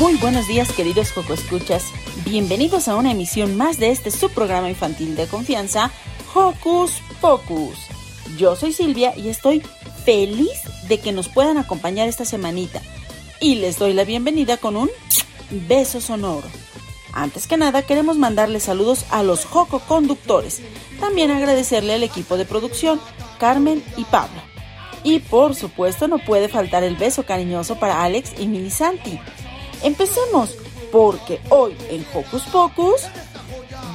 Muy buenos días queridos Joco Escuchas, bienvenidos a una emisión más de este subprograma infantil de confianza, Hocus Pocus. Yo soy Silvia y estoy feliz de que nos puedan acompañar esta semanita y les doy la bienvenida con un beso sonoro. Antes que nada queremos mandarles saludos a los Joco conductores, también agradecerle al equipo de producción, Carmen y Pablo. Y por supuesto no puede faltar el beso cariñoso para Alex y Mini Santi. Empecemos, porque hoy en Hocus Pocus,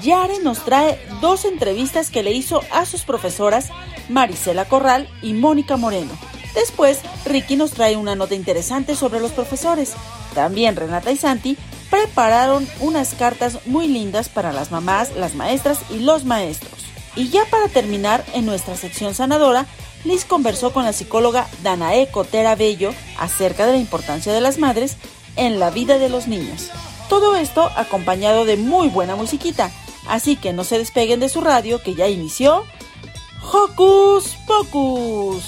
Yare nos trae dos entrevistas que le hizo a sus profesoras Marisela Corral y Mónica Moreno. Después, Ricky nos trae una nota interesante sobre los profesores. También Renata y Santi prepararon unas cartas muy lindas para las mamás, las maestras y los maestros. Y ya para terminar, en nuestra sección sanadora, Liz conversó con la psicóloga Danae Cotera Bello acerca de la importancia de las madres en la vida de los niños. Todo esto acompañado de muy buena musiquita, así que no se despeguen de su radio que ya inició Hocus Pocus.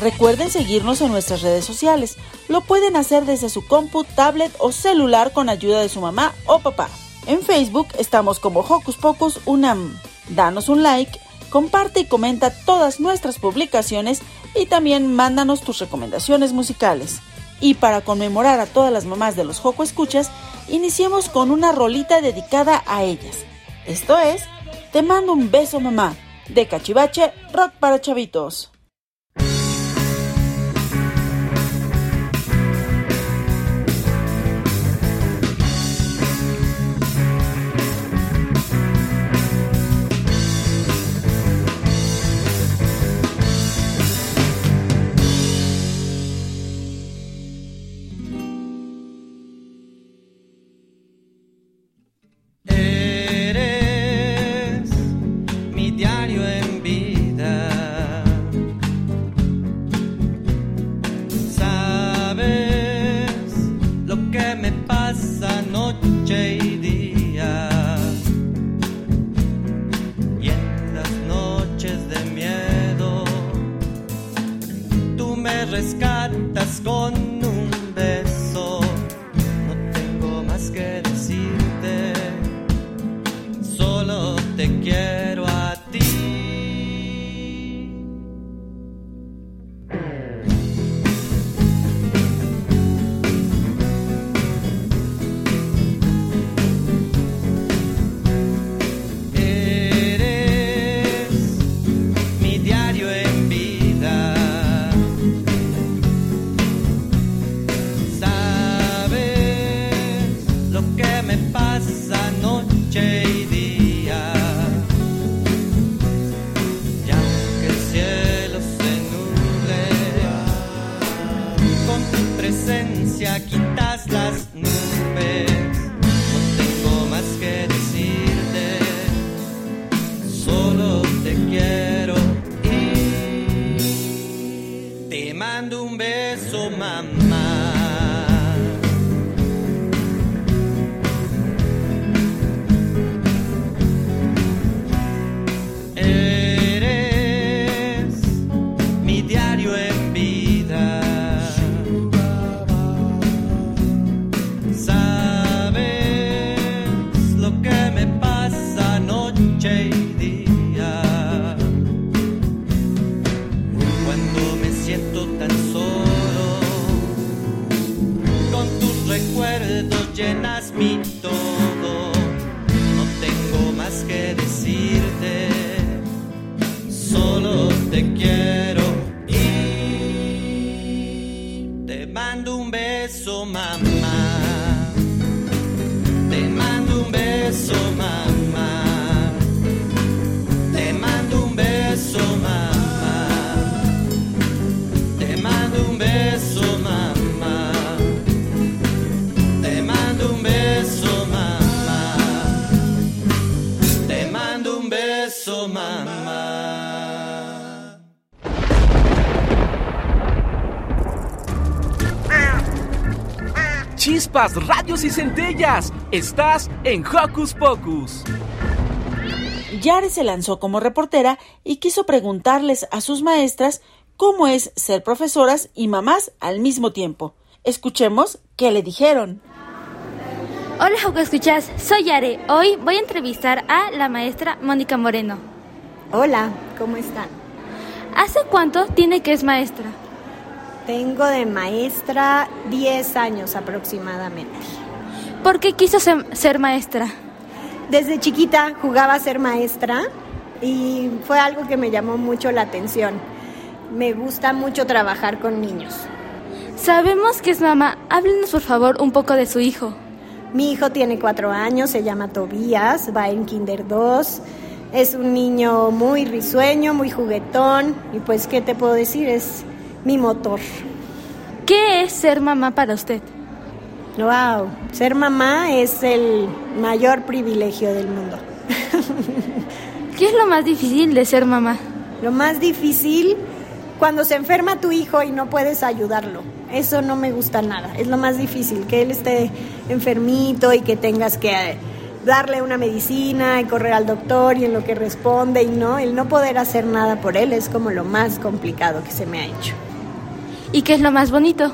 Recuerden seguirnos en nuestras redes sociales. Lo pueden hacer desde su compu, tablet o celular con ayuda de su mamá o papá. En Facebook estamos como Hocus Pocus Unam. Danos un like, comparte y comenta todas nuestras publicaciones y también mándanos tus recomendaciones musicales. Y para conmemorar a todas las mamás de los Joco Escuchas, iniciemos con una rolita dedicada a ellas. Esto es Te mando un beso mamá, de Cachivache, Rock para Chavitos. gone Chispas, radios y centellas. Estás en Hocus Pocus. Yare se lanzó como reportera y quiso preguntarles a sus maestras cómo es ser profesoras y mamás al mismo tiempo. Escuchemos qué le dijeron. Hola, Joco Escuchas, soy Yare. Hoy voy a entrevistar a la maestra Mónica Moreno. Hola, ¿cómo están? ¿Hace cuánto tiene que es maestra? Tengo de maestra 10 años aproximadamente. ¿Por qué quiso ser, maestra? Desde chiquita jugaba a ser maestra y fue algo que me llamó mucho la atención. Me gusta mucho trabajar con niños. Sabemos que es mamá. Háblenos por favor un poco de su hijo. Mi hijo tiene cuatro años, se llama Tobías, va en Kinder 2. Es un niño muy risueño, muy juguetón y pues, ¿qué te puedo decir? Es mi motor. ¿Qué es ser mamá para usted? Wow, ser mamá es el mayor privilegio del mundo. ¿Qué es lo más difícil de ser mamá? Lo más difícil cuando se enferma tu hijo y no puedes ayudarlo. Eso no me gusta nada. Es lo más difícil, que él esté enfermito y que tengas que eh, darle una medicina y correr al doctor y en lo que responde y no, el no poder hacer nada por él es como lo más complicado que se me ha hecho. ¿Y qué es lo más bonito?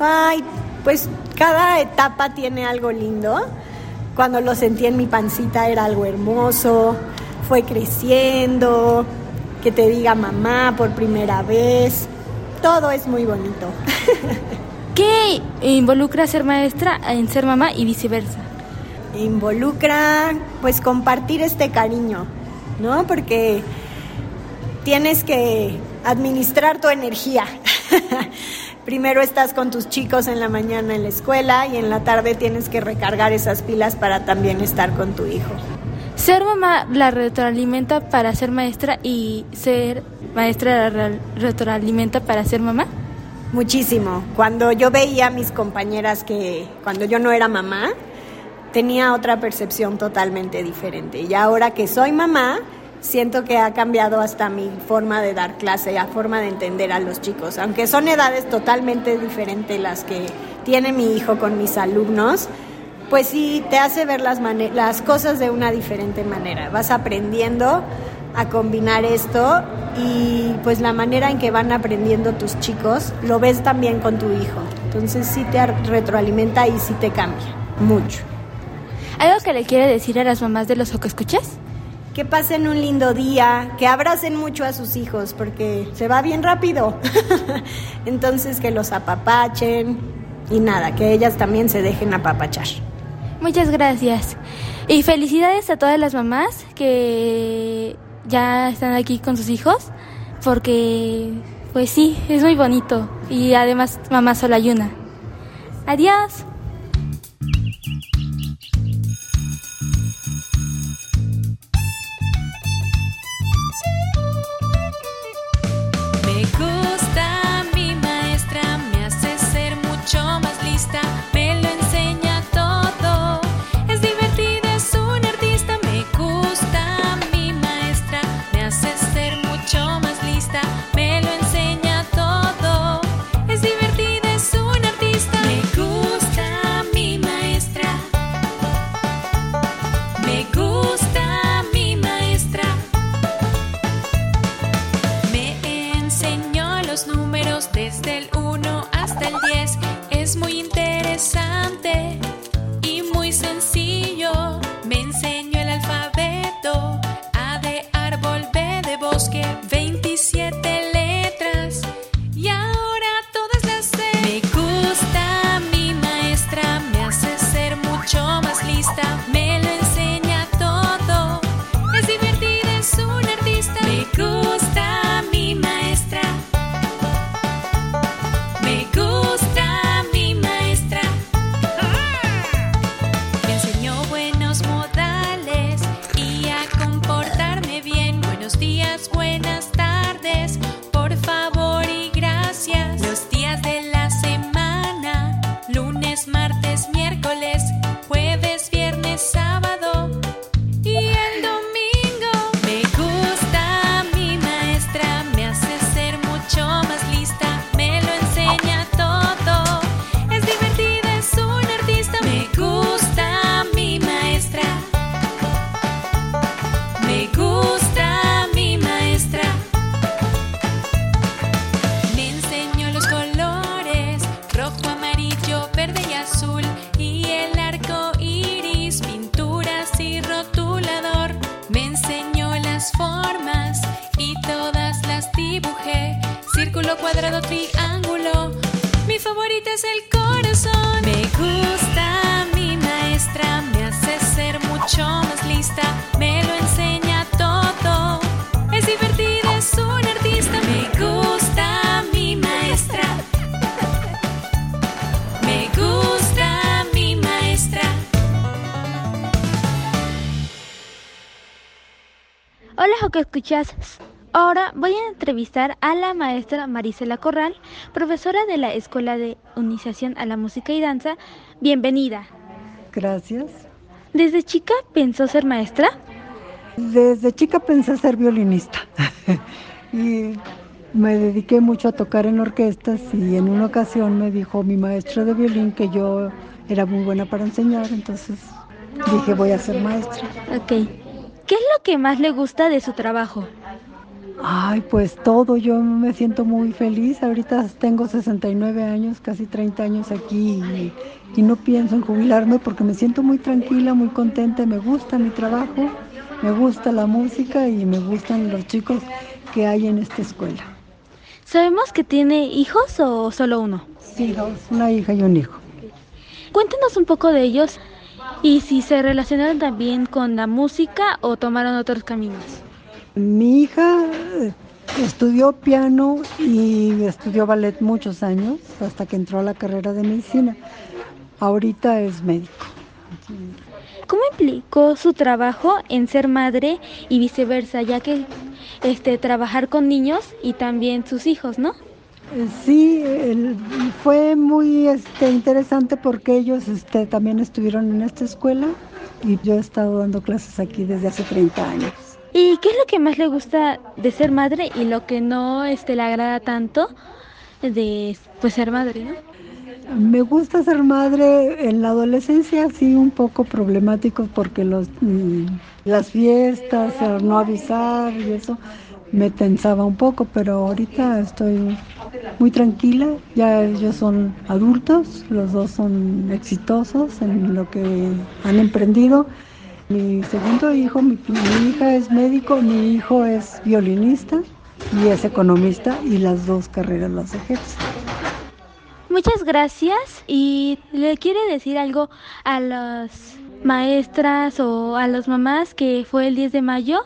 Ay, pues cada etapa tiene algo lindo. Cuando lo sentí en mi pancita era algo hermoso, fue creciendo, que te diga mamá por primera vez, todo es muy bonito. ¿Qué involucra ser maestra en ser mamá y viceversa? Involucra pues compartir este cariño, ¿no? Porque tienes que administrar tu energía. Primero estás con tus chicos en la mañana en la escuela y en la tarde tienes que recargar esas pilas para también estar con tu hijo. Ser mamá la retroalimenta para ser maestra y ser maestra la retroalimenta para ser mamá. Muchísimo. Cuando yo veía a mis compañeras que cuando yo no era mamá, tenía otra percepción totalmente diferente. Y ahora que soy mamá, siento que ha cambiado hasta mi forma de dar clase, la forma de entender a los chicos. Aunque son edades totalmente diferentes las que tiene mi hijo con mis alumnos, pues sí te hace ver las, las cosas de una diferente manera. Vas aprendiendo a combinar esto y pues la manera en que van aprendiendo tus chicos lo ves también con tu hijo. Entonces sí te retroalimenta y sí te cambia mucho. ¿Algo que le quiere decir a las mamás de los que escuchas? Que pasen un lindo día, que abracen mucho a sus hijos, porque se va bien rápido. Entonces que los apapachen y nada, que ellas también se dejen apapachar. Muchas gracias. Y felicidades a todas las mamás que ya están aquí con sus hijos, porque pues sí, es muy bonito. Y además mamá solo hay una. Adiós. Ahora voy a entrevistar a la maestra Marisela Corral, profesora de la Escuela de Iniciación a la Música y Danza. Bienvenida. Gracias. ¿Desde chica pensó ser maestra? Desde chica pensé ser violinista y me dediqué mucho a tocar en orquestas y en una ocasión me dijo mi maestro de violín que yo era muy buena para enseñar, entonces dije voy a ser maestra. Ok. ¿Qué es lo que más le gusta de su trabajo? Ay, pues todo, yo me siento muy feliz. Ahorita tengo 69 años, casi 30 años aquí y, y no pienso en jubilarme porque me siento muy tranquila, muy contenta, me gusta mi trabajo, me gusta la música y me gustan los chicos que hay en esta escuela. ¿Sabemos que tiene hijos o solo uno? Sí, dos, una hija y un hijo. Cuéntenos un poco de ellos y si se relacionaron también con la música o tomaron otros caminos. Mi hija eh, estudió piano y estudió ballet muchos años hasta que entró a la carrera de medicina. Ahorita es médico. ¿Cómo implicó su trabajo en ser madre y viceversa, ya que este trabajar con niños y también sus hijos, ¿no? Sí, el- fue muy este, interesante porque ellos este, también estuvieron en esta escuela y yo he estado dando clases aquí desde hace 30 años. ¿Y qué es lo que más le gusta de ser madre y lo que no este, le agrada tanto de pues, ser madre, ¿no? Me gusta ser madre en la adolescencia, sí, un poco problemático porque los, mm, las fiestas, no avisar y eso me tensaba un poco, pero ahorita estoy muy tranquila, ya ellos son adultos, los dos son exitosos en lo que han emprendido. Mi segundo hijo, mi, hija es médico, mi hijo es violinista y es economista y las dos carreras las ejerce. Muchas gracias y le quiere decir algo a las maestras o a las mamás que fue el 10 de mayo.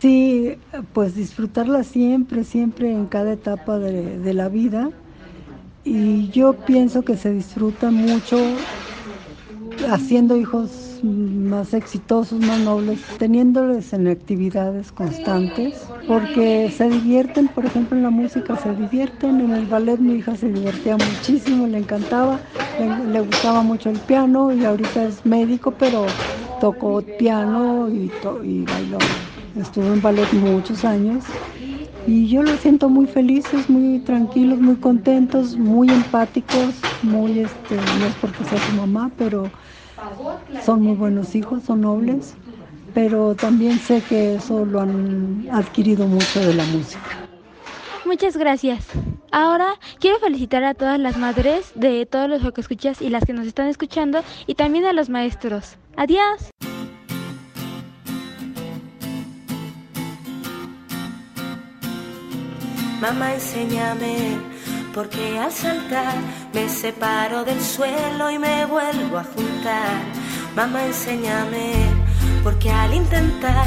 Sí, pues disfrutarla siempre, siempre en cada etapa de, la vida. Y yo pienso que se disfruta mucho haciendo hijos más exitosos, más nobles, teniéndoles en actividades constantes, porque se divierten, por ejemplo, en la música se divierten, en el ballet mi hija se divertía muchísimo, le encantaba, le, le gustaba mucho el piano y ahorita es médico, pero tocó piano y, to- y bailó. Estuvo en ballet muchos años y yo los siento muy felices, muy tranquilos, muy contentos, muy empáticos, muy, este, no es porque sea su mamá, pero son muy buenos hijos, son nobles, pero también sé que eso lo han adquirido mucho de la música. Muchas gracias. Ahora quiero felicitar a todas las madres de todos los que escuchas y las que nos están escuchando y también a los maestros. Adiós. Mamá, enséñame, porque al saltar me separo del suelo y me vuelvo a juntar. Mamá, enséñame, porque al intentar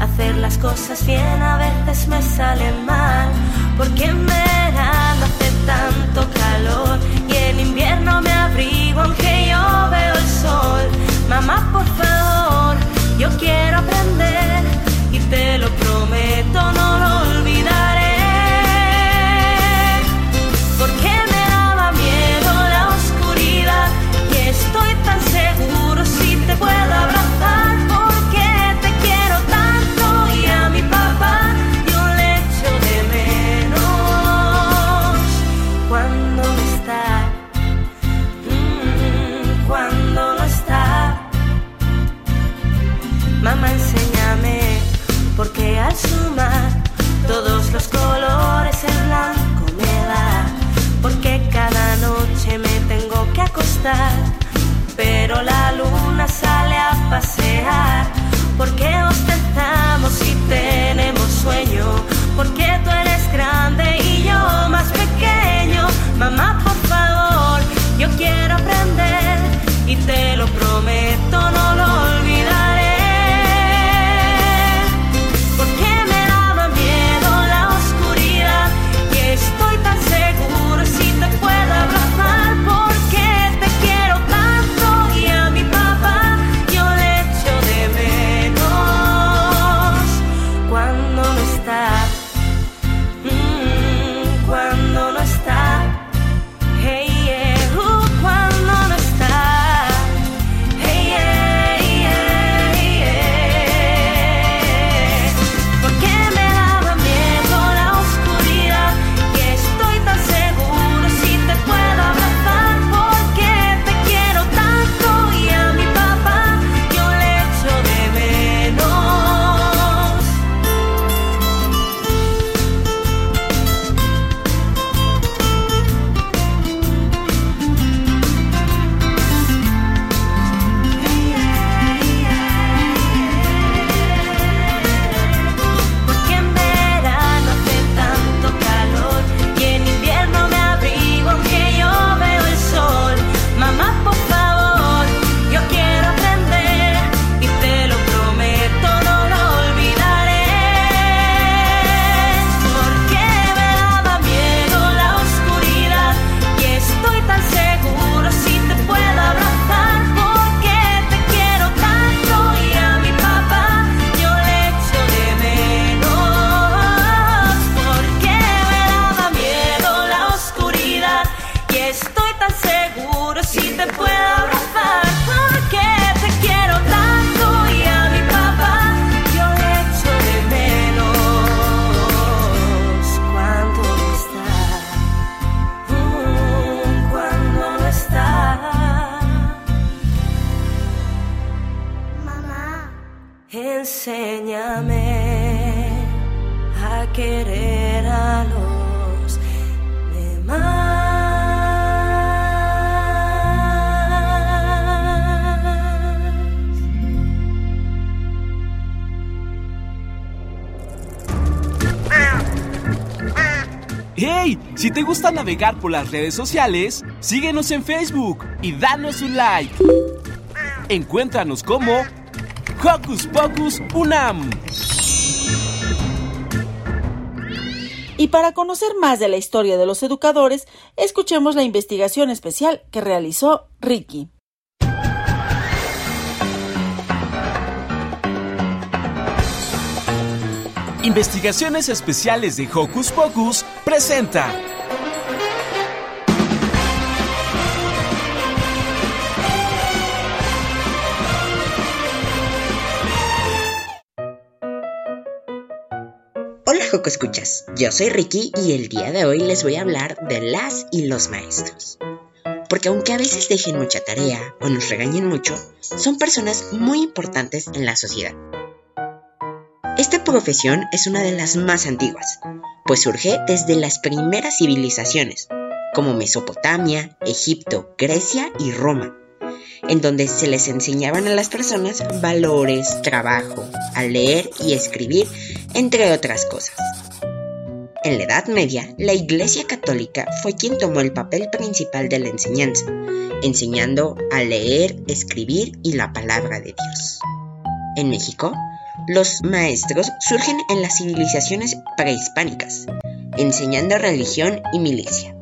hacer las cosas bien a veces me salen mal. Porque en verano hace tanto calor y en invierno me abrigo aunque yo veo el sol. Mamá, por favor, yo quiero aprender y te lo prometo, sumar todos los colores el blanco gusta navegar por las redes sociales, síguenos en Facebook y danos un like. Encuéntranos como Hocus Pocus Unam. Y para conocer más de la historia de los educadores, escuchemos la investigación especial que realizó Ricky. Investigaciones Especiales de Hocus Pocus presenta. Joco Escuchas, yo soy Ricky y el día de hoy les voy a hablar de las y los maestros. Porque aunque a veces dejen mucha tarea o nos regañen mucho, son personas muy importantes en la sociedad. Esta profesión es una de las más antiguas, pues surge desde las primeras civilizaciones, como Mesopotamia, Egipto, Grecia y Roma, en donde se les enseñaban a las personas valores, trabajo, a leer y escribir, entre otras cosas. En la Edad Media, la Iglesia Católica fue quien tomó el papel principal de la enseñanza, enseñando a leer, escribir y la palabra de Dios. En México, los maestros surgen en las civilizaciones prehispánicas, enseñando religión y milicia.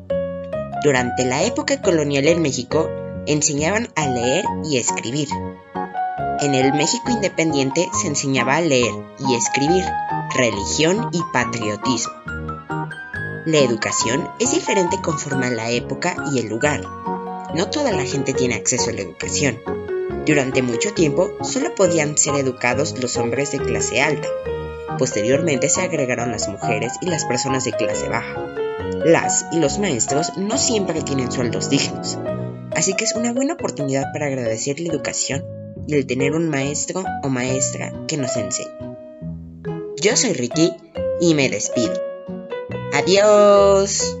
Durante la época colonial en México, enseñaban a leer y escribir. En el México independiente se enseñaba a leer y escribir, religión y patriotismo. La educación es diferente conforme a la época y el lugar. No toda la gente tiene acceso a la educación. Durante mucho tiempo solo podían ser educados los hombres de clase alta. Posteriormente se agregaron las mujeres y las personas de clase baja. Las y los maestros no siempre tienen sueldos dignos, así que es una buena oportunidad para agradecer la educación y el tener un maestro o maestra que nos enseñe. Yo soy Ricky y me despido. Adiós.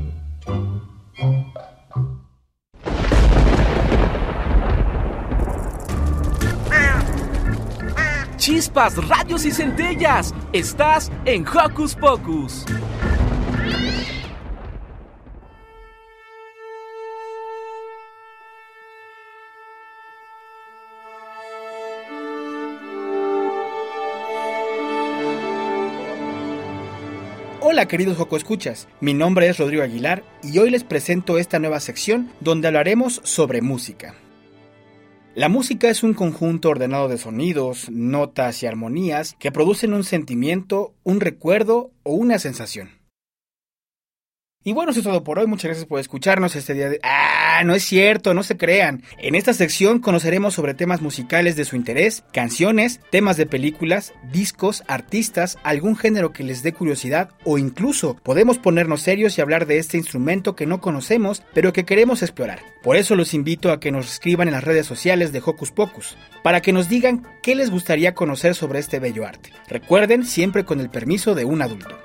Chispas, radios y centellas. Estás en Hocus Pocus. Hola queridos Joco Escuchas, mi nombre es Rodrigo Aguilar y hoy les presento esta nueva sección donde hablaremos sobre música. La música es un conjunto ordenado de sonidos, notas y armonías que producen un sentimiento, un recuerdo o una sensación. Y bueno, eso es todo por hoy. Muchas gracias por escucharnos este día de... Ah, no es cierto, no se crean. En esta sección conoceremos sobre temas musicales de su interés, canciones, temas de películas, discos, artistas, algún género que les dé curiosidad o incluso podemos ponernos serios y hablar de este instrumento que no conocemos pero que queremos explorar. Por eso los invito a que nos escriban en las redes sociales de Hocus Pocus, para que nos digan qué les gustaría conocer sobre este bello arte. Recuerden siempre con el permiso de un adulto.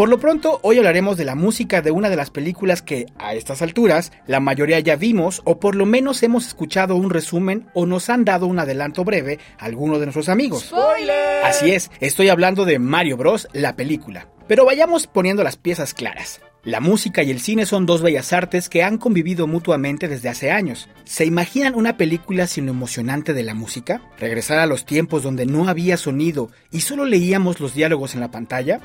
Por lo pronto, hoy hablaremos de la música de una de las películas que, a estas alturas, la mayoría ya vimos o por lo menos hemos escuchado un resumen o nos han dado un adelanto breve a alguno de nuestros amigos. ¡Spoiler! Así es, estoy hablando de Mario Bros, la película. Pero vayamos poniendo las piezas claras. La música y el cine son dos bellas artes que han convivido mutuamente desde hace años. ¿Se imaginan una película sin lo emocionante de la música? ¿Regresar a los tiempos donde no había sonido y solo leíamos los diálogos en la pantalla?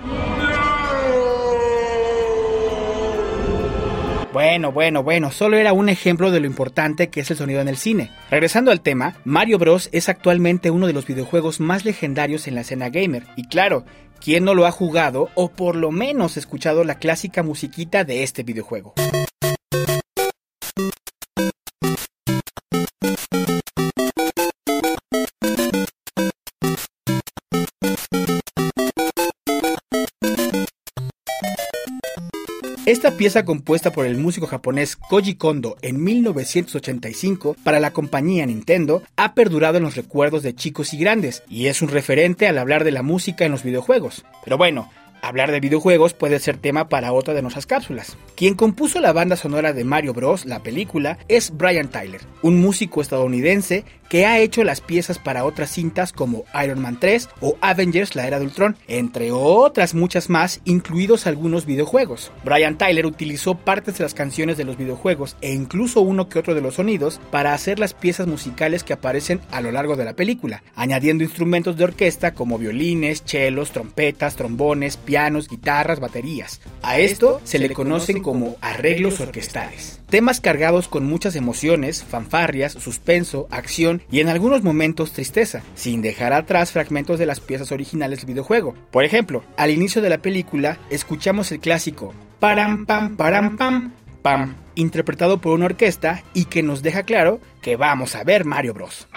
Bueno, bueno, bueno, solo era un ejemplo de lo importante que es el sonido en el cine. Regresando al tema, Mario Bros es actualmente uno de los videojuegos más legendarios en la escena gamer. Y claro, ¿quién no lo ha jugado o por lo menos escuchado la clásica musiquita de este videojuego? Esta pieza compuesta por el músico japonés Koji Kondo en 1985 para la compañía Nintendo ha perdurado en los recuerdos de chicos y grandes y es un referente al hablar de la música en los videojuegos. Pero bueno, Hablar de videojuegos puede ser tema para otra de nuestras cápsulas. Quien compuso la banda sonora de Mario Bros, la película, es Brian Tyler, un músico estadounidense que ha hecho las piezas para otras cintas como Iron Man 3 o Avengers la Era de Ultron, entre otras muchas más, incluidos algunos videojuegos. Brian Tyler utilizó partes de las canciones de los videojuegos e incluso uno que otro de los sonidos para hacer las piezas musicales que aparecen a lo largo de la película, añadiendo instrumentos de orquesta como violines, chelos, trompetas, trombones, pianos, guitarras, baterías. A esto se le conocen como arreglos orquestales. Temas cargados con muchas emociones, fanfarrias, suspenso, acción y en algunos momentos tristeza, sin dejar atrás fragmentos de las piezas originales del videojuego. Por ejemplo, al inicio de la película escuchamos el clásico param pam param pam pam, interpretado por una orquesta y que nos deja claro que vamos a ver Mario Bros.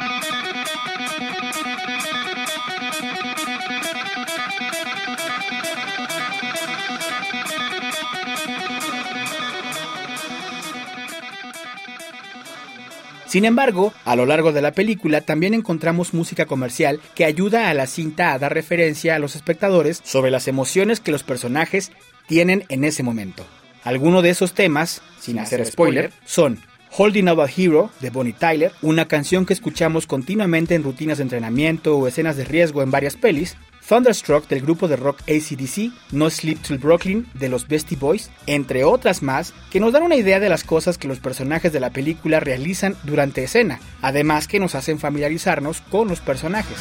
Sin embargo, a lo largo de la película también encontramos música comercial que ayuda a la cinta a dar referencia a los espectadores sobre las emociones que los personajes tienen en ese momento. Algunos de esos temas, sin hacer spoiler, son Holding Out a Hero de Bonnie Tyler, una canción que escuchamos continuamente en rutinas de entrenamiento o escenas de riesgo en varias pelis, Thunderstruck del grupo de rock ACDC, No Sleep Till Brooklyn de los Beastie Boys, entre otras más, que nos dan una idea de las cosas que los personajes de la película realizan durante escena, además que nos hacen familiarizarnos con los personajes.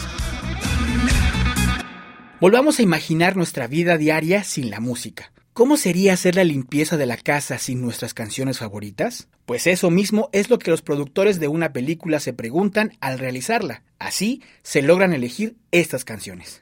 Volvamos a imaginar nuestra vida diaria sin la música. ¿Cómo sería hacer la limpieza de la casa sin nuestras canciones favoritas? Pues eso mismo es lo que los productores de una película se preguntan al realizarla. Así se logran elegir estas canciones.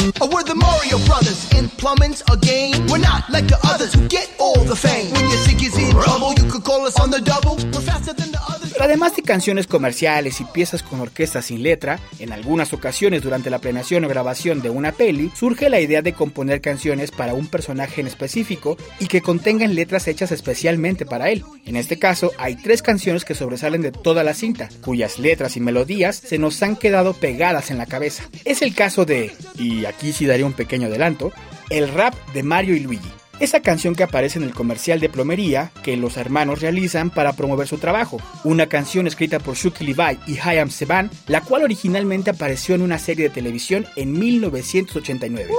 We're the Mario Brothers in plumbing's a game. We're not like the others who get all the fame. When you think is in trouble, you could call us on the double. We're faster than the others. Pero además de canciones comerciales y piezas con orquesta sin letra, en algunas ocasiones durante la planeación o grabación de una peli, surge la idea de componer canciones para un personaje en específico y que contengan letras hechas especialmente para él. En este caso, hay tres canciones que sobresalen de toda la cinta, cuyas letras y melodías se nos han quedado pegadas en la cabeza. Es el caso de, y aquí sí daría un pequeño adelanto, el rap de Mario y Luigi. Esa canción que aparece en el comercial de plomería que los hermanos realizan para promover su trabajo. Una canción escrita por Shuki Levi y Hayam Seban, la cual originalmente apareció en una serie de televisión en 1989.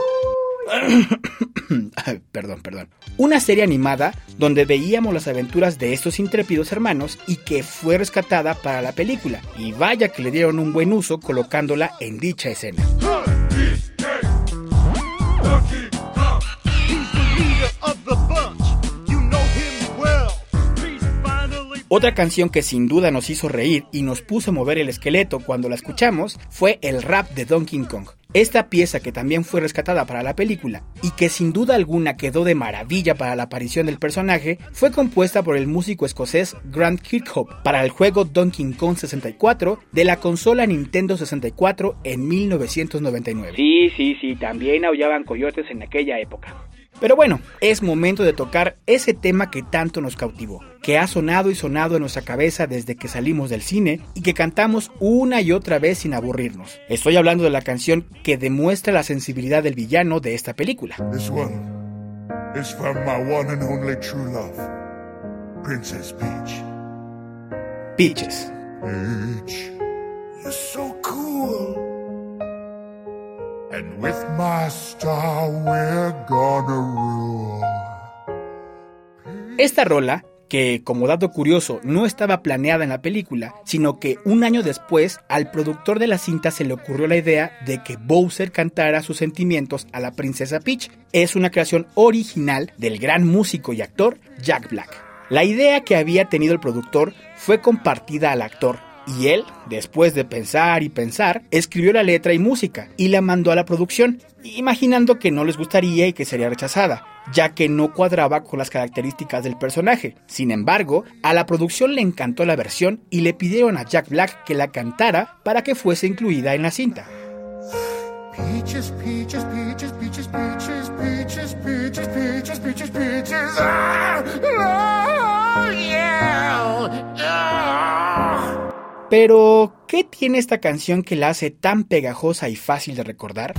perdón, perdón. Una serie animada donde veíamos las aventuras de estos intrépidos hermanos y que fue rescatada para la película. Y vaya que le dieron un buen uso colocándola en dicha escena. Lucky Otra canción que sin duda nos hizo reír y nos puso a mover el esqueleto cuando la escuchamos fue el rap de Donkey Kong. Esta pieza que también fue rescatada para la película y que sin duda alguna quedó de maravilla para la aparición del personaje fue compuesta por el músico escocés Grant Kirkhope para el juego Donkey Kong 64 de la consola Nintendo 64 en 1999. Sí, sí, sí, también aullaban coyotes en aquella época. Pero bueno, es momento de tocar ese tema que tanto nos cautivó, que ha sonado y sonado en nuestra cabeza desde que salimos del cine y que cantamos una y otra vez sin aburrirnos. Estoy hablando de la canción que demuestra la sensibilidad del villano de esta película. This one is from my one and only true love, Princess Peach. Peaches. Peach, you're so cool. And with my star we're gonna rule. Esta rola, que como dato curioso no estaba planeada en la película, sino que un año después al productor de la cinta se le ocurrió la idea de que Bowser cantara sus sentimientos a la princesa Peach. Es una creación original del gran músico y actor Jack Black. La idea que había tenido el productor fue compartida al actor y él, después de pensar y pensar, escribió la letra y música y la mandó a la producción, imaginando que no les gustaría y que sería rechazada, ya que no cuadraba con las características del personaje. Sin embargo, a la producción le encantó la versión y le pidieron a Jack Black que la cantara para que fuese incluida en la cinta. Peaches, peaches, peaches, peaches, peaches, peaches, peaches, peaches, peaches, peaches. Ah, oh, yeah. Pero, ¿qué tiene esta canción que la hace tan pegajosa y fácil de recordar?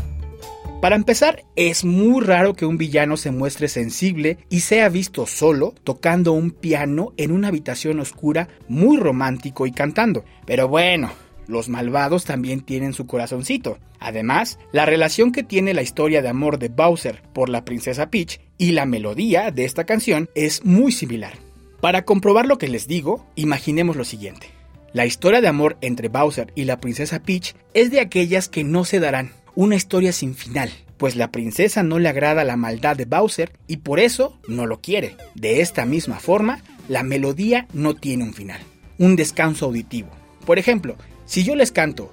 Para empezar, es muy raro que un villano se muestre sensible y sea visto solo tocando un piano en una habitación oscura muy romántico y cantando. Pero bueno, los malvados también tienen su corazoncito. Además, la relación que tiene la historia de amor de Bowser por la princesa Peach y la melodía de esta canción es muy similar. Para comprobar lo que les digo, imaginemos lo siguiente. La historia de amor entre Bowser y la princesa Peach es de aquellas que no se darán, una historia sin final, pues la princesa no le agrada la maldad de Bowser y por eso no lo quiere. De esta misma forma, la melodía no tiene un final, un descanso auditivo. Por ejemplo, si yo les canto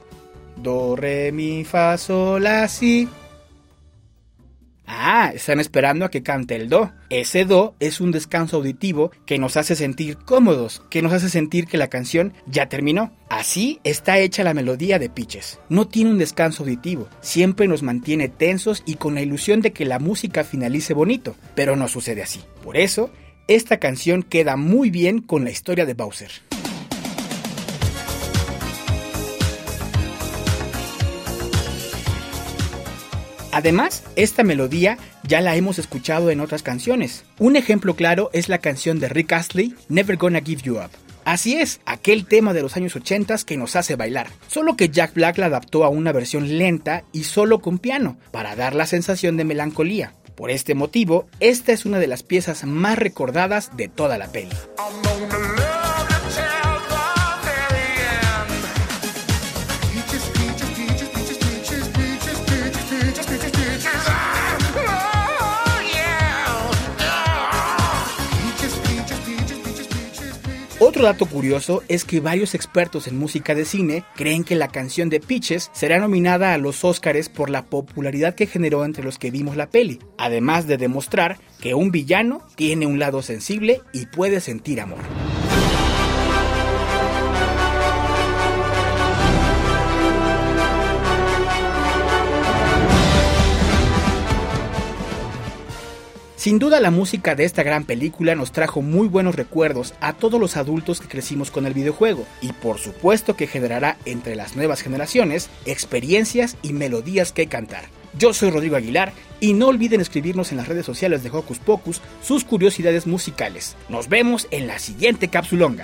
Do, Re, Mi, Fa, Sol, La, Si, Ah, están esperando a que cante el do. Ese do es un descanso auditivo que nos hace sentir cómodos, que nos hace sentir que la canción ya terminó. Así está hecha la melodía de Pitches. No tiene un descanso auditivo, siempre nos mantiene tensos y con la ilusión de que la música finalice bonito, pero no sucede así. Por eso, esta canción queda muy bien con la historia de Bowser. Además, esta melodía ya la hemos escuchado en otras canciones. Un ejemplo claro es la canción de Rick Astley, Never Gonna Give You Up. Así es, aquel tema de los años 80 que nos hace bailar, solo que Jack Black la adaptó a una versión lenta y solo con piano, para dar la sensación de melancolía. Por este motivo, esta es una de las piezas más recordadas de toda la peli. Otro dato curioso es que varios expertos en música de cine creen que la canción de Peaches será nominada a los Oscars por la popularidad que generó entre los que vimos la peli, además de demostrar que un villano tiene un lado sensible y puede sentir amor. Sin duda la música de esta gran película nos trajo muy buenos recuerdos a todos los adultos que crecimos con el videojuego y por supuesto que generará entre las nuevas generaciones experiencias y melodías que cantar. Yo soy Rodrigo Aguilar y no olviden escribirnos en las redes sociales de Hocus Pocus sus curiosidades musicales. Nos vemos en la siguiente capsulonga.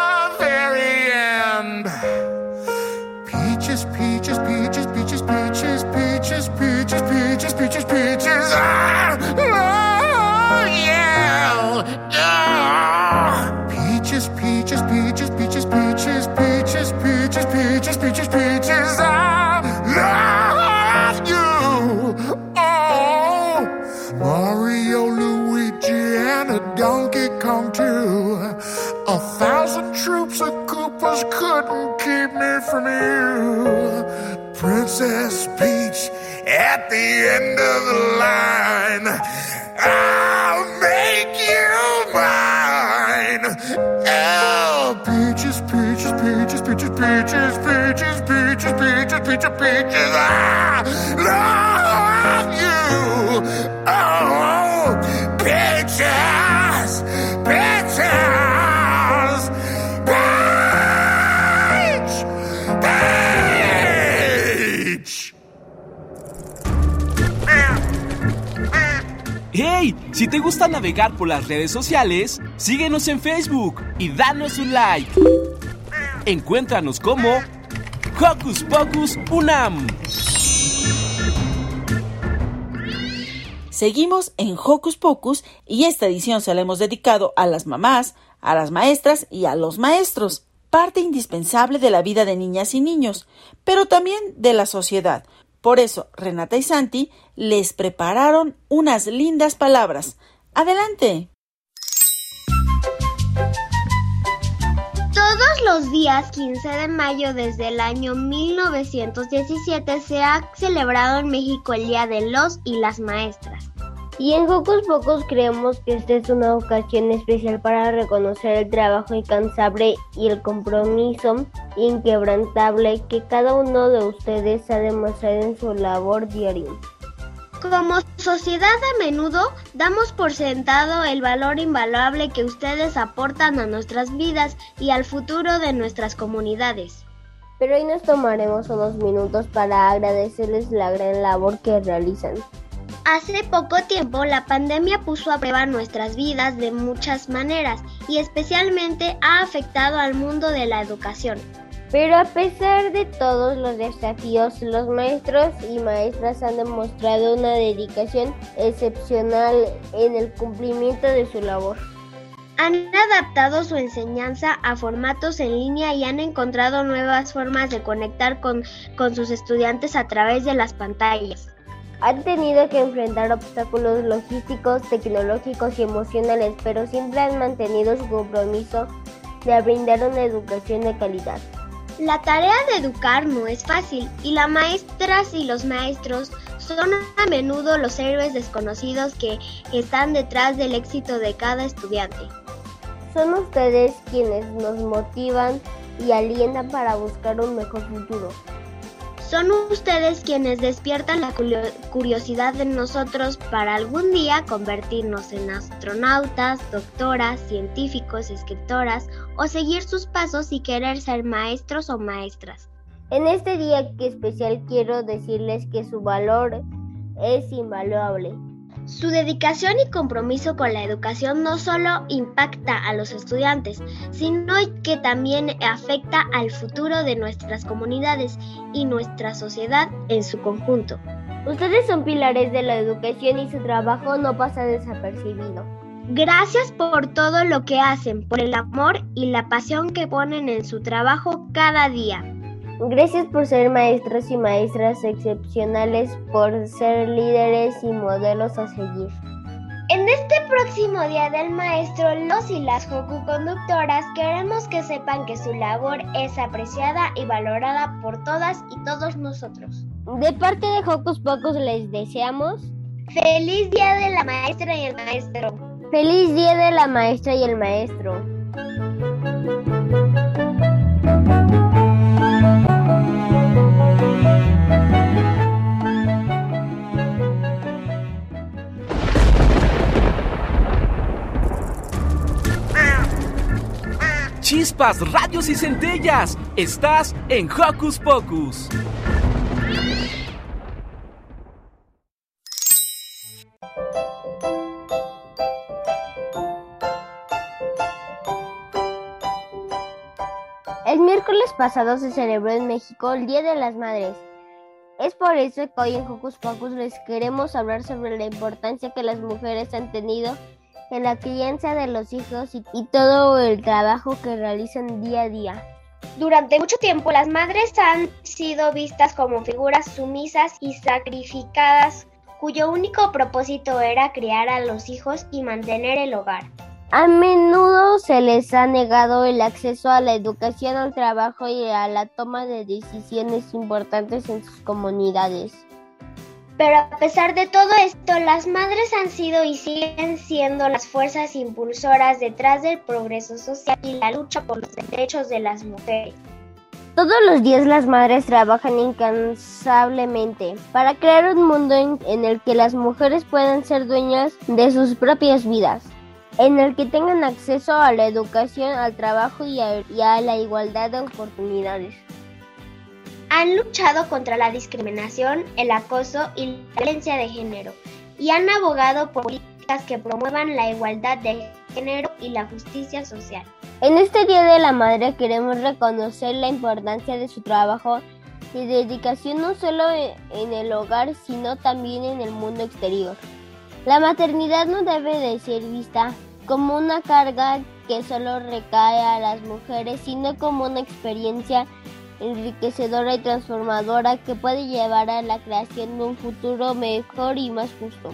from you. Princess Peach at the end of the line. I'll make you mine. Oh, peaches, peaches, peaches, peaches, peaches, peaches, peaches, peaches, peaches, peaches. I Si te gusta navegar por las redes sociales, síguenos en Facebook y danos un like. Encuéntranos como Hocus Pocus Unam. Seguimos en Hocus Pocus y esta edición se la hemos dedicado a las mamás, a las maestras y a los maestros, parte indispensable de la vida de niñas y niños, pero también de la sociedad. Por eso, Renata y Santi les prepararon unas lindas palabras. Adelante. Todos los días 15 de mayo desde el año 1917 se ha celebrado en México el Día de los y las Maestras. Y en Hocus Pocus creemos que esta es una ocasión especial para reconocer el trabajo incansable y el compromiso inquebrantable que cada uno de ustedes ha demostrado en su labor diaria. Como sociedad a menudo damos por sentado el valor invaluable que ustedes aportan a nuestras vidas y al futuro de nuestras comunidades. Pero hoy nos tomaremos unos minutos para agradecerles la gran labor que realizan. Hace poco tiempo la pandemia puso a prueba nuestras vidas de muchas maneras y especialmente ha afectado al mundo de la educación. Pero a pesar de todos los desafíos, los maestros y maestras han demostrado una dedicación excepcional en el cumplimiento de su labor. Han adaptado su enseñanza a formatos en línea y han encontrado nuevas formas de conectar con, con sus estudiantes a través de las pantallas. Han tenido que enfrentar obstáculos logísticos, tecnológicos y emocionales, pero siempre han mantenido su compromiso de brindar una educación de calidad. La tarea de educar no es fácil y las maestras y los maestros son a menudo los héroes desconocidos que están detrás del éxito de cada estudiante. Son ustedes quienes nos motivan y alientan para buscar un mejor futuro. Son ustedes quienes despiertan la curiosidad de nosotros para algún día convertirnos en astronautas, doctoras, científicos, escritoras o seguir sus pasos y querer ser maestros o maestras. En este día que especial quiero decirles que su valor es invaluable. Su dedicación y compromiso con la educación no solo impacta a los estudiantes, sino que también afecta al futuro de nuestras comunidades y nuestra sociedad en su conjunto. Ustedes son pilares de la educación y su trabajo no pasa desapercibido. Gracias por todo lo que hacen, por el amor y la pasión que ponen en su trabajo cada día. Gracias por ser maestros y maestras excepcionales, por ser líderes y modelos a seguir. En este próximo Día del Maestro, los y las Joku Conductoras queremos que sepan que su labor es apreciada y valorada por todas y todos nosotros. De parte de Hocus Pocus les deseamos ¡Feliz Día de la Maestra y el Maestro! ¡Feliz Día de la Maestra y el Maestro! chispas, radios y centellas. Estás en Hocus Pocus. El miércoles pasado se celebró en México el Día de las Madres. Es por eso que hoy en Hocus Pocus les queremos hablar sobre la importancia que las mujeres han tenido en la crianza de los hijos y, y todo el trabajo que realizan día a día. Durante mucho tiempo las madres han sido vistas como figuras sumisas y sacrificadas cuyo único propósito era criar a los hijos y mantener el hogar. A menudo se les ha negado el acceso a la educación, al trabajo y a la toma de decisiones importantes en sus comunidades. Pero a pesar de todo esto, las madres han sido y siguen siendo las fuerzas impulsoras detrás del progreso social y la lucha por los derechos de las mujeres. Todos los días las madres trabajan incansablemente para crear un mundo en, el que las mujeres puedan ser dueñas de sus propias vidas, en el que tengan acceso a la educación, al trabajo y a la igualdad de oportunidades. Han luchado contra la discriminación, el acoso y la violencia de género y han abogado por políticas que promuevan la igualdad de género y la justicia social. En este Día de la Madre queremos reconocer la importancia de su trabajo y dedicación no solo en el hogar, sino también en el mundo exterior. La maternidad no debe de ser vista como una carga que solo recae a las mujeres, sino como una experiencia enriquecedora y transformadora que puede llevar a la creación de un futuro mejor y más justo.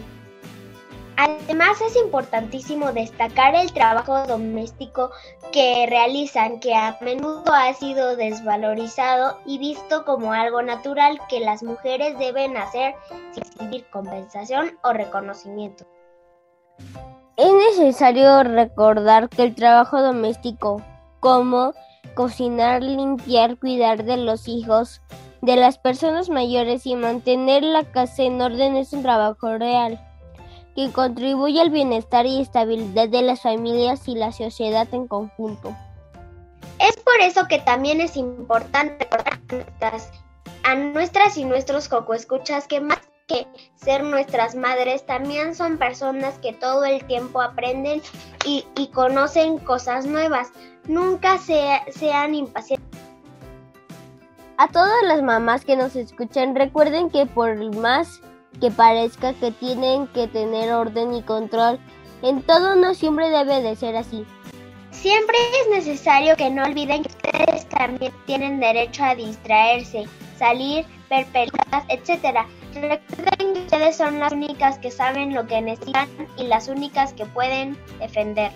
Además es importantísimo destacar el trabajo doméstico que realizan, que a menudo ha sido desvalorizado y visto como algo natural que las mujeres deben hacer sin recibir compensación o reconocimiento. Es necesario recordar que el trabajo doméstico, como cocinar, limpiar, cuidar de los hijos, de las personas mayores y mantener la casa en orden es un trabajo real que contribuye al bienestar y estabilidad de las familias y la sociedad en conjunto. Es por eso que también es importante recordar a nuestras, y nuestros escuchas que más que ser nuestras madres, también son personas que todo el tiempo aprenden y, y conocen cosas nuevas. Nunca se, sean impacientes. A todas las mamás que nos escuchan, recuerden que por más que parezca que tienen que tener orden y control, en todo no siempre debe de ser así. Siempre es necesario que no olviden que ustedes también tienen derecho a distraerse, salir, ver películas, etc. Recuerden que ustedes son las únicas que saben lo que necesitan y las únicas que pueden defender.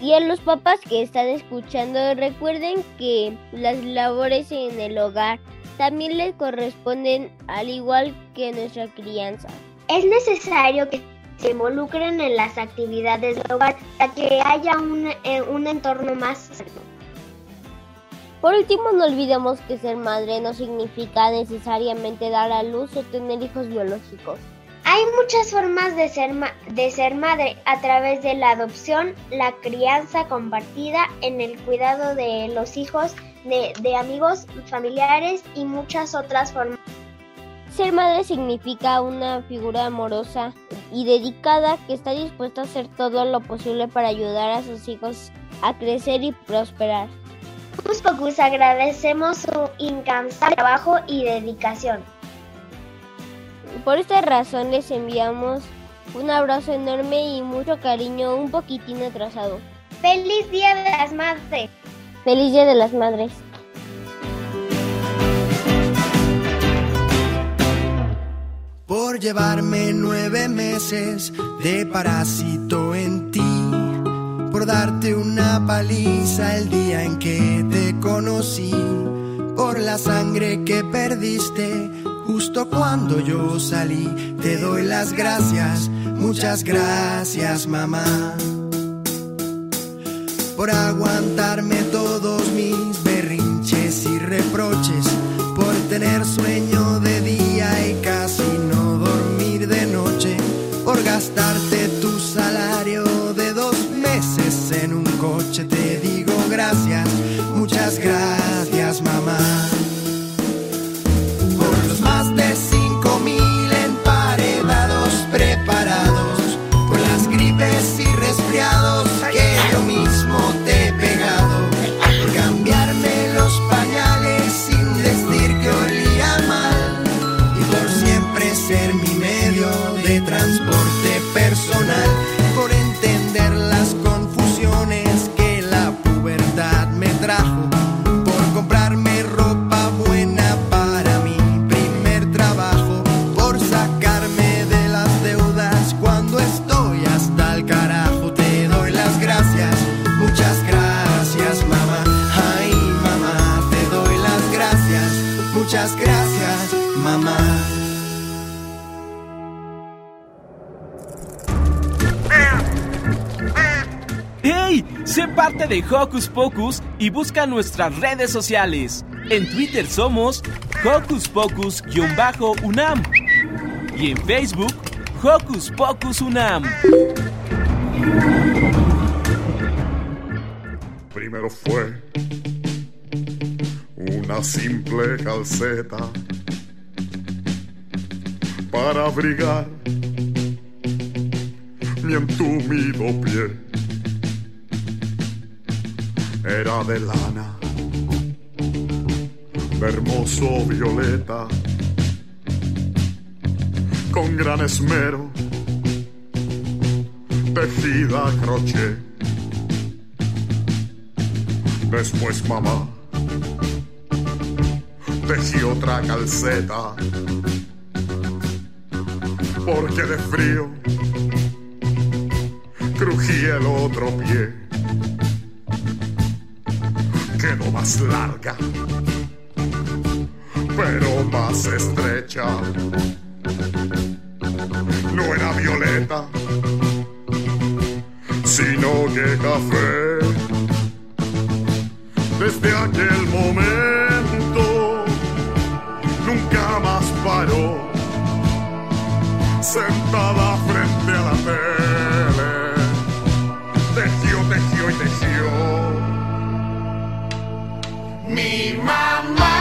Y a los papás que están escuchando, recuerden que las labores en el hogar también les corresponden al igual que nuestra crianza. Es necesario que se involucren en las actividades del hogar para que haya un, eh, un entorno más sano. Por último, no olvidemos que ser madre no significa necesariamente dar a luz o tener hijos biológicos. Hay muchas formas de ser, de ser madre a través de la adopción, la crianza compartida, en el cuidado de los hijos, de, de amigos, familiares y muchas otras formas. Ser madre significa una figura amorosa y dedicada que está dispuesta a hacer todo lo posible para ayudar a sus hijos a crecer y prosperar. Pocus Pocus agradecemos su incansable trabajo y dedicación. Por esta razón les enviamos un abrazo enorme y mucho cariño un poquitín atrasado. ¡Feliz Día de las Madres! ¡Feliz Día de las Madres! Por llevarme nueve meses de parásito en ti, por darte una paliza el día en que te conocí, por la sangre que perdiste justo cuando yo salí. Te doy las gracias, muchas gracias mamá, por aguantarme todos mis berrinches y reproches, por tener sueño de de Hocus Pocus y busca nuestras redes sociales. En Twitter somos Hocus Pocus-UNAM y en Facebook Hocus Pocus UNAM. Primero fue una simple calceta para abrigar mi entumido pie. Era de lana, de hermoso violeta, con gran esmero, tejida a crochet. Después mamá tejí otra calceta, porque de frío crujía el otro pie. Más larga, pero más estrecha. No era violeta, sino que café. Desde aquel momento nunca más paró, sentada frente a la tele, Mi mamá me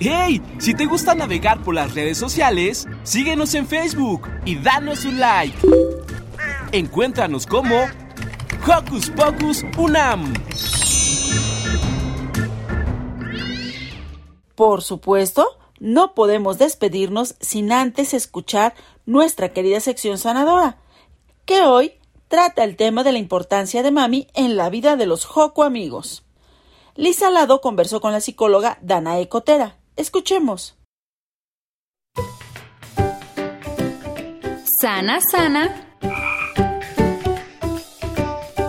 ¡Hey! Si te gusta navegar por las redes sociales, síguenos en Facebook y danos un like. Encuéntranos como Hocus Pocus Unam. Por supuesto, no podemos despedirnos sin antes escuchar nuestra querida sección sanadora, que hoy trata el tema de la importancia de mami en la vida de los Joco amigos. Lisa Lado conversó con la psicóloga Danae Cotera. Escuchemos. Sana, sana.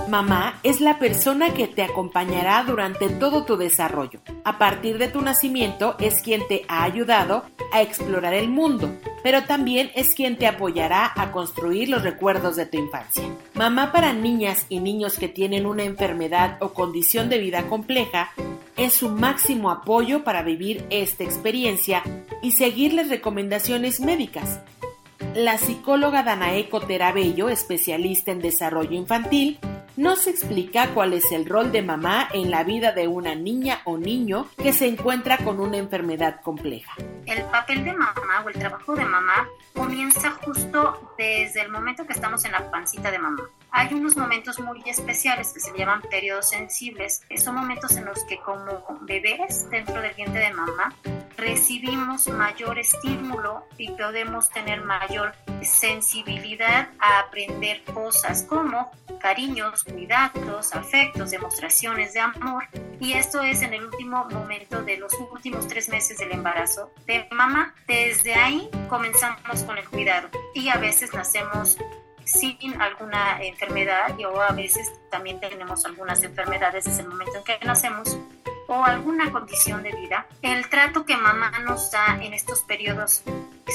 Mamá es la persona que te acompañará durante todo tu desarrollo. A partir de tu nacimiento es quien te ha ayudado a explorar el mundo, pero también es quien te apoyará a construir los recuerdos de tu infancia. Mamá para niñas y niños que tienen una enfermedad o condición de vida compleja es su máximo apoyo para vivir esta experiencia y seguir las recomendaciones médicas. La psicóloga Danae Coterabello, especialista en desarrollo infantil, nos explica cuál es el rol de mamá en la vida de una niña o niño que se encuentra con una enfermedad compleja. El papel de mamá o el trabajo de mamá comienza justo desde el momento que estamos en la pancita de mamá. Hay unos momentos muy especiales que se llaman periodos sensibles. Son momentos en los que como bebés dentro del vientre de mamá recibimos mayor estímulo y podemos tener mayor sensibilidad a aprender cosas como cariños, cuidados, afectos, demostraciones de amor. Y esto es en el último momento de los últimos tres meses del embarazo de mamá. Desde ahí comenzamos con el cuidado y a veces nacemos sin alguna enfermedad y o a veces también tenemos algunas enfermedades desde el momento en que nacemos o alguna condición de vida. El trato que mamá nos da en estos periodos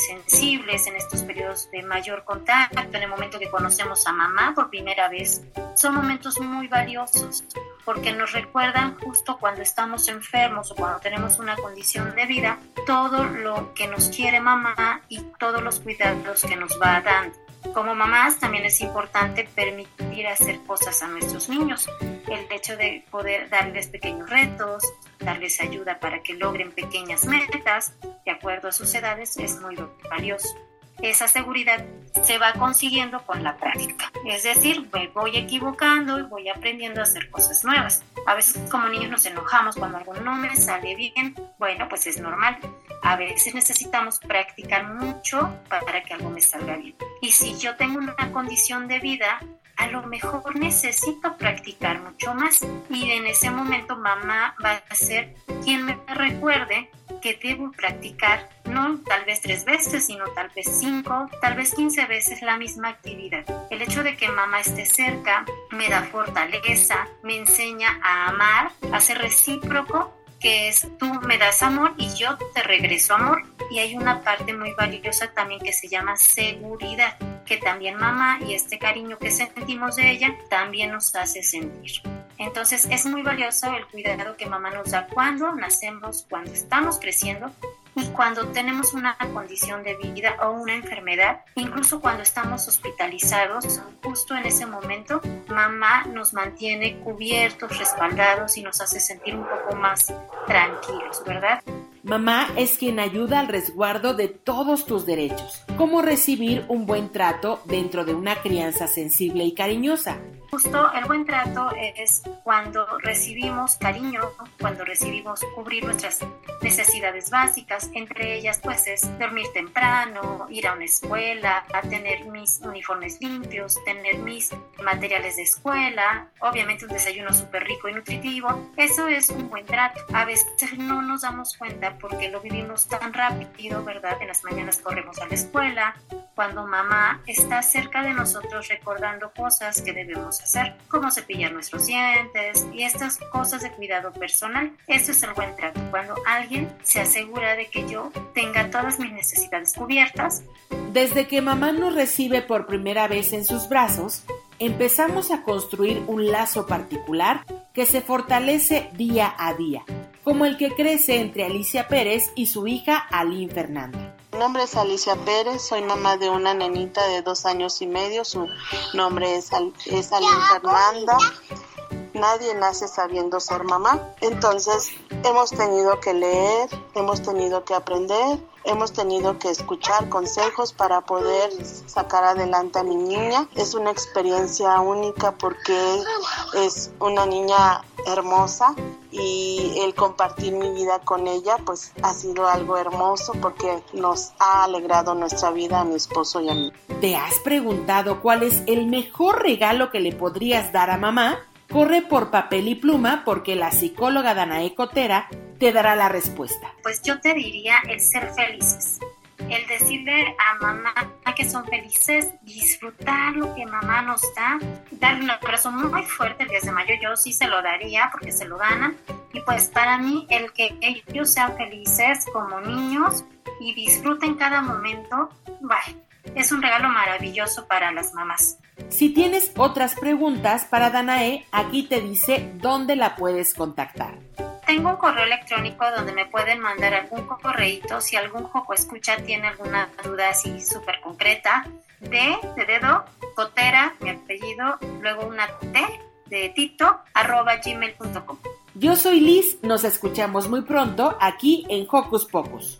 sensibles, en estos periodos de mayor contacto, en el momento que conocemos a mamá por primera vez, son momentos muy valiosos porque nos recuerdan justo cuando estamos enfermos o cuando tenemos una condición de vida, todo lo que nos quiere mamá y todos los cuidados que nos va dando. Como mamás también es importante permitir hacer cosas a nuestros niños. El hecho de poder darles pequeños retos, darles ayuda para que logren pequeñas metas de acuerdo a sus edades es muy valioso. Esa seguridad se va consiguiendo con la práctica. Es decir, me voy equivocando y voy aprendiendo a hacer cosas nuevas. A veces como niños nos enojamos cuando algo no me sale bien. Bueno, pues es normal. A veces necesitamos practicar mucho para que algo me salga bien. Y si yo tengo una condición de vida, a lo mejor necesito practicar mucho más. Y en ese momento mamá va a ser quien me recuerde que debo practicar no tal vez tres veces, sino tal vez cinco, tal vez quince veces la misma actividad. El hecho de que mamá esté cerca me da fortaleza, me enseña a amar, a ser recíproco que es tú me das amor y yo te regreso amor. Y hay una parte muy valiosa también que se llama seguridad, que también mamá y este cariño que sentimos de ella también nos hace sentir. Entonces es muy valioso el cuidado que mamá nos da cuando nacemos, cuando estamos creciendo y cuando tenemos una condición de vida o una enfermedad, incluso cuando estamos hospitalizados, justo en ese momento, mamá nos mantiene cubiertos, respaldados y nos hace sentir un poco más tranquilos, ¿verdad? Mamá es quien ayuda al resguardo de todos tus derechos, como recibir un buen trato dentro de una crianza sensible y cariñosa, Justo el buen trato es cuando recibimos cariño, cuando recibimos cubrir nuestras necesidades básicas, entre ellas pues es dormir temprano, ir a una escuela, tener mis uniformes limpios, tener mis materiales de escuela, obviamente un desayuno súper rico y nutritivo, eso es un buen trato. A veces no nos damos cuenta porque lo vivimos tan rápido, ¿verdad? En las mañanas corremos a la escuela, cuando mamá está cerca de nosotros recordando cosas que debemos hacer, como cepillar nuestros dientes y estas cosas de cuidado personal. Eso es el buen trato, cuando alguien se asegura de que yo tenga todas mis necesidades cubiertas. Desde que mamá nos recibe por primera vez en sus brazos, empezamos a construir un lazo particular que se fortalece día a día, como el que crece entre Alicia Pérez y su hija Aline Fernanda. Mi nombre es Alicia Pérez, soy mamá de una nenita de dos años y medio, su nombre es, Al es Aline Fernanda. Nadie nace sabiendo ser mamá, entonces hemos tenido que leer, hemos tenido que aprender, hemos tenido que escuchar consejos para poder sacar adelante a mi niña. Es una experiencia única porque es una niña hermosa y el compartir mi vida con ella pues ha sido algo hermoso porque nos ha alegrado nuestra vida a mi esposo y a mí. ¿Te has preguntado cuál es el mejor regalo que le podrías dar a mamá? Corre por papel y pluma porque la psicóloga Danae Cotera te dará la respuesta. Pues yo te diría el ser felices. el decirle a mamá que son felices, disfrutar lo que mamá nos da, darle un abrazo muy fuerte el 10 de mayo, yo sí se lo daría porque se lo ganan. Y pues para mí el que ellos sean felices como niños y disfruten cada momento, vaya, es un regalo maravilloso para las mamás. Si tienes otras preguntas para Danae, aquí te dice dónde la puedes contactar. Tengo un correo electrónico donde me pueden mandar algún correíto si algún joco escucha tiene alguna duda así súper concreta. D de dedo, cotera, mi apellido, luego una T de tito, arroba gmail.com. Yo soy Liz, nos escuchamos muy pronto aquí en Hocus Pocus.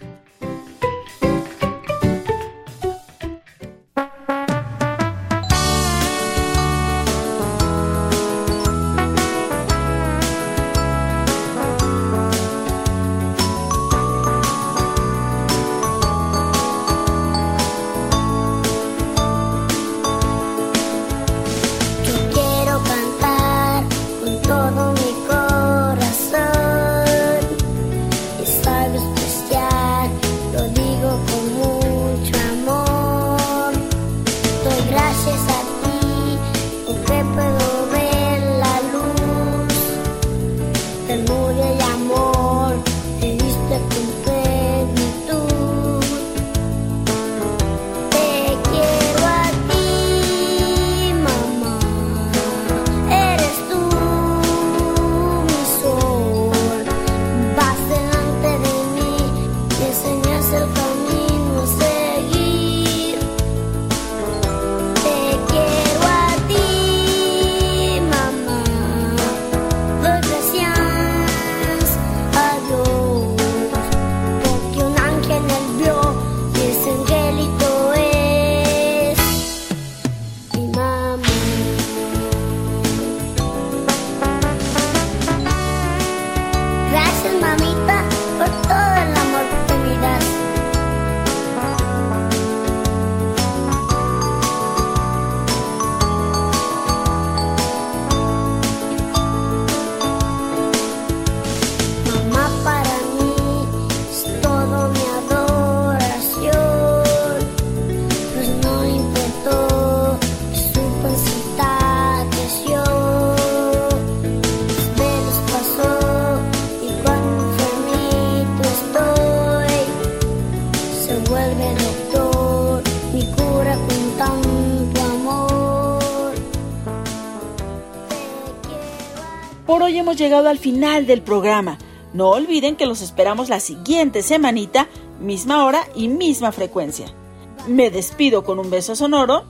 Hemos llegado al final del programa. No olviden que los esperamos la siguiente semanita, misma hora y misma frecuencia. Me despido con un beso sonoro.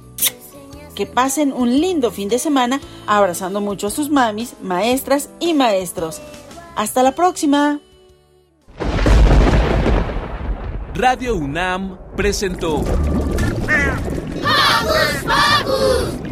Que pasen un lindo fin de semana abrazando mucho a sus mamis, maestras y maestros. Hasta la próxima. Radio UNAM presentó